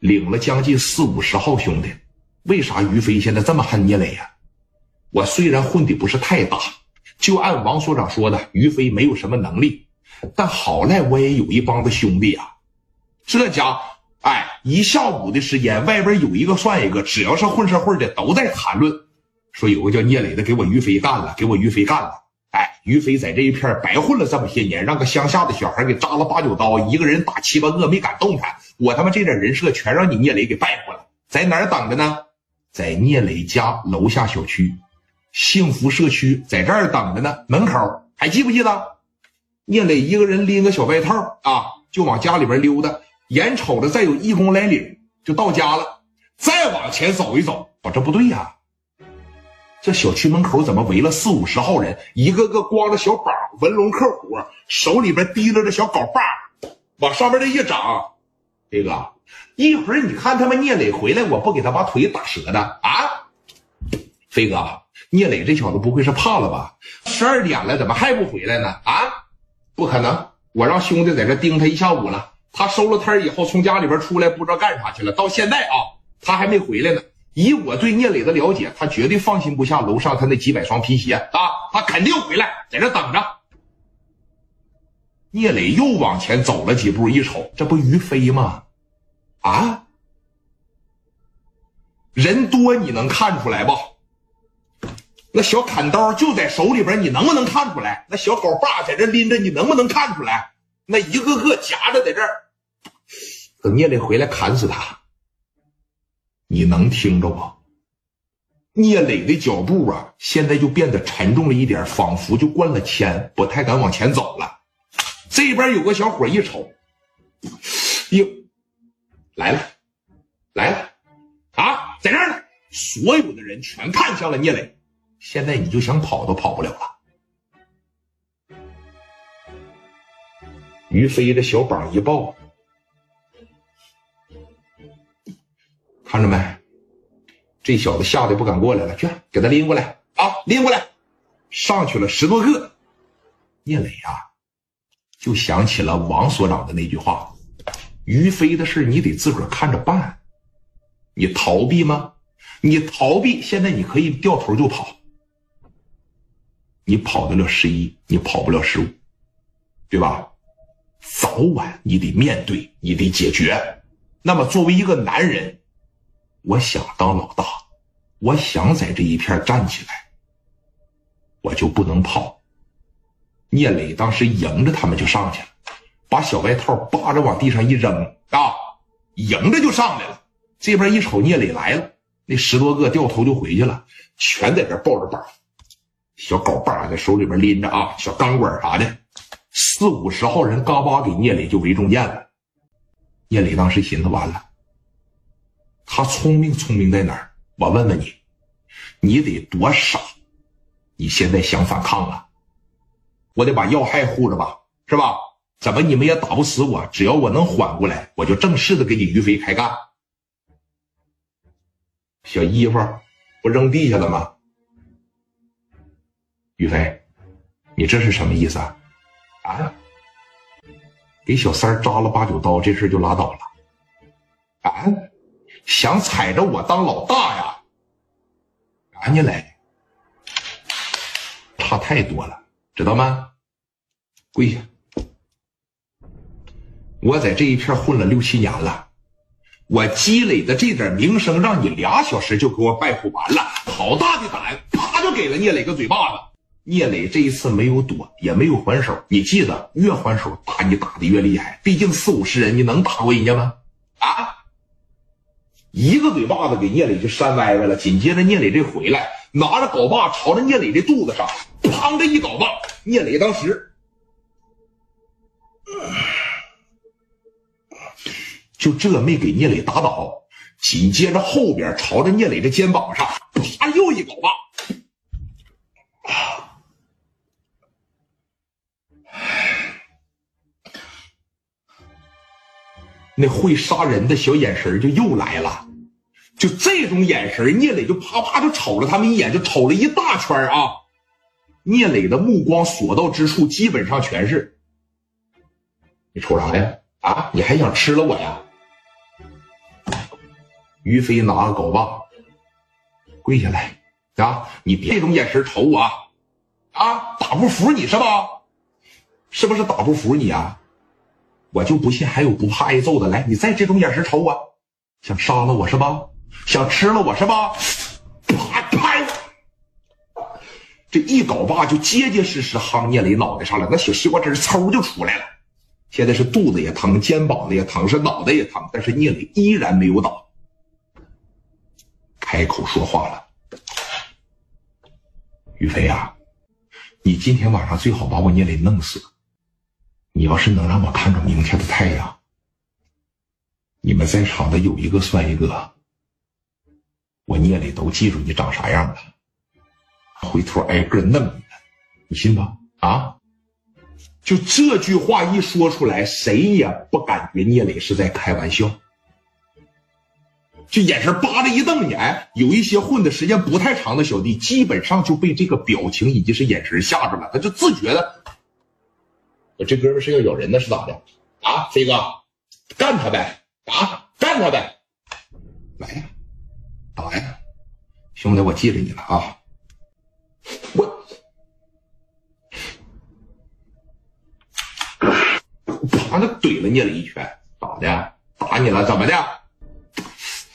领了将近四五十号兄弟。为啥于飞现在这么恨聂磊呀？我虽然混的不是太大，就按王所长说的，于飞没有什么能力，但好赖我也有一帮子兄弟啊。这家，哎，一下午的时间，外边有一个算一个，只要是混社会的都在谈论，说有个叫聂磊的给我于飞干了，给我于飞干了。于飞在这一片白混了这么些年，让个乡下的小孩给扎了八九刀，一个人打七八个没敢动弹。我他妈这点人设全让你聂磊给败坏了，在哪儿等着呢？在聂磊家楼下小区，幸福社区，在这儿等着呢。门口还记不记得？聂磊一个人拎个小外套啊，就往家里边溜达。眼瞅着再有一公来里就到家了。再往前走一走，我这不对呀。这小区门口怎么围了四五十号人？一个个光着小膀，纹龙刻虎，手里边提溜着小镐把，往上面这一长，飞哥。一会儿你看他们聂磊回来，我不给他把腿打折的啊！飞哥，聂磊这小子不会是怕了吧？十二点了，怎么还不回来呢？啊，不可能！我让兄弟在这盯他一下午了。他收了摊以后，从家里边出来，不知道干啥去了。到现在啊，他还没回来呢。以我对聂磊的了解，他绝对放心不下楼上他那几百双皮鞋啊！他肯定回来，在这等着。聂磊又往前走了几步，一瞅，这不于飞吗？啊，人多你能看出来不？那小砍刀就在手里边，你能不能看出来？那小镐把在这拎着，你能不能看出来？那一个个夹着在这，等聂磊回来砍死他，你能听着不？聂磊的脚步啊，现在就变得沉重了一点，仿佛就灌了铅，不太敢往前走了。这边有个小伙一瞅，哟。来了，来了，啊，在这儿呢！所有的人全看向了聂磊。现在你就想跑都跑不了了。于飞的小膀一抱，看着没？这小子吓得不敢过来了，去给他拎过来啊！拎过来，上去了十多个。聂磊呀，就想起了王所长的那句话。于飞的事你得自个儿看着办，你逃避吗？你逃避，现在你可以掉头就跑。你跑得了十一，你跑不了十五，对吧？早晚你得面对，你得解决。那么作为一个男人，我想当老大，我想在这一片站起来，我就不能跑。聂磊当时迎着他们就上去了。把小外套扒着往地上一扔啊，迎着就上来了。这边一瞅聂磊来了，那十多个掉头就回去了，全在这抱着把，小镐把在手里边拎着啊，小钢管啥的，四五十号人嘎巴给聂磊就围中间了。聂磊当时寻思完了，他聪明聪明在哪儿？我问问你，你得多傻？你现在想反抗了？我得把要害护着吧，是吧？怎么你们也打不死我？只要我能缓过来，我就正式的给你于飞开干。小衣服不扔地下了吗？于飞，你这是什么意思啊？啊？给小三扎了八九刀，这事就拉倒了？啊？想踩着我当老大呀？赶紧来，差太多了，知道吗？跪下。我在这一片混了六七年了，我积累的这点名声，让你俩小时就给我败坏完了。好大的胆，啪就给了聂磊个嘴巴子。聂磊这一次没有躲，也没有还手。你记得，越还手打你打的越厉害。毕竟四五十人，你能打过人家吗？啊！一个嘴巴子给聂磊就扇歪歪了。紧接着，聂磊这回来，拿着镐把朝着聂磊的肚子上，砰的一镐把。聂磊当时。就这没给聂磊打倒，紧接着后边朝着聂磊的肩膀上，啪又一镐把，那会杀人的小眼神就又来了，就这种眼神，聂磊就啪啪就瞅了他们一眼，就瞅了一大圈啊。聂磊的目光所到之处，基本上全是，你瞅啥呀？啊，你还想吃了我呀？于飞拿个镐把，跪下来啊！你别这种眼神瞅我！啊，打不服你是吧？是不是打不服你啊？我就不信还有不怕挨揍的。来，你再这种眼神瞅我，想杀了我是吧？想吃了我是吧？啪拍！这一镐把就结结实实夯聂磊脑袋上了，那小西瓜汁嗖就出来了。现在是肚子也疼，肩膀子也疼，是脑袋也疼，但是聂磊依然没有倒，开口说话了：“于飞啊，你今天晚上最好把我聂磊弄死。你要是能让我看着明天的太阳，你们在场的有一个算一个，我聂磊都记住你长啥样了，回头挨个弄你，你信吧？啊？”就这句话一说出来，谁也不感觉聂磊是在开玩笑。就眼神扒着一瞪眼，有一些混的时间不太长的小弟，基本上就被这个表情以及是眼神吓着了，他就自觉的，我这哥们是要咬人的，是咋的？啊，飞哥，干他呗！啊，干他呗！来呀，打呀，兄弟，我记着你了啊！我。啪！就怼了你了一拳，咋的？打你了？怎么的？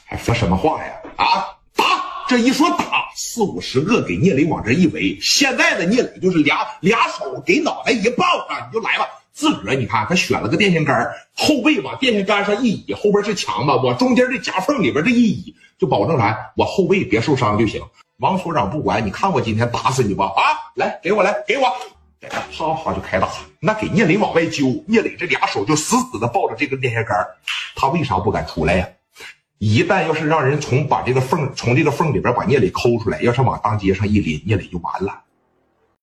还说什么话呀？啊！打！这一说打，四五十个给聂磊往这一围。现在的聂磊就是俩俩手给脑袋一抱啊，你就来吧。自个儿你看，他选了个电线杆，后背往电线杆上一倚，后边是墙吧，往中间这夹缝里边这一倚，就保证啥？我后背别受伤就行。王所长不管，你看我今天打死你吧？啊！来，给我来，给我。啪啪就开打，那给聂磊往外揪，聂磊这俩手就死死的抱着这个电线杆他为啥不敢出来呀？一旦要是让人从把这个缝从这个缝里边把聂磊抠出来，要是往当街上一拎，聂磊就完了。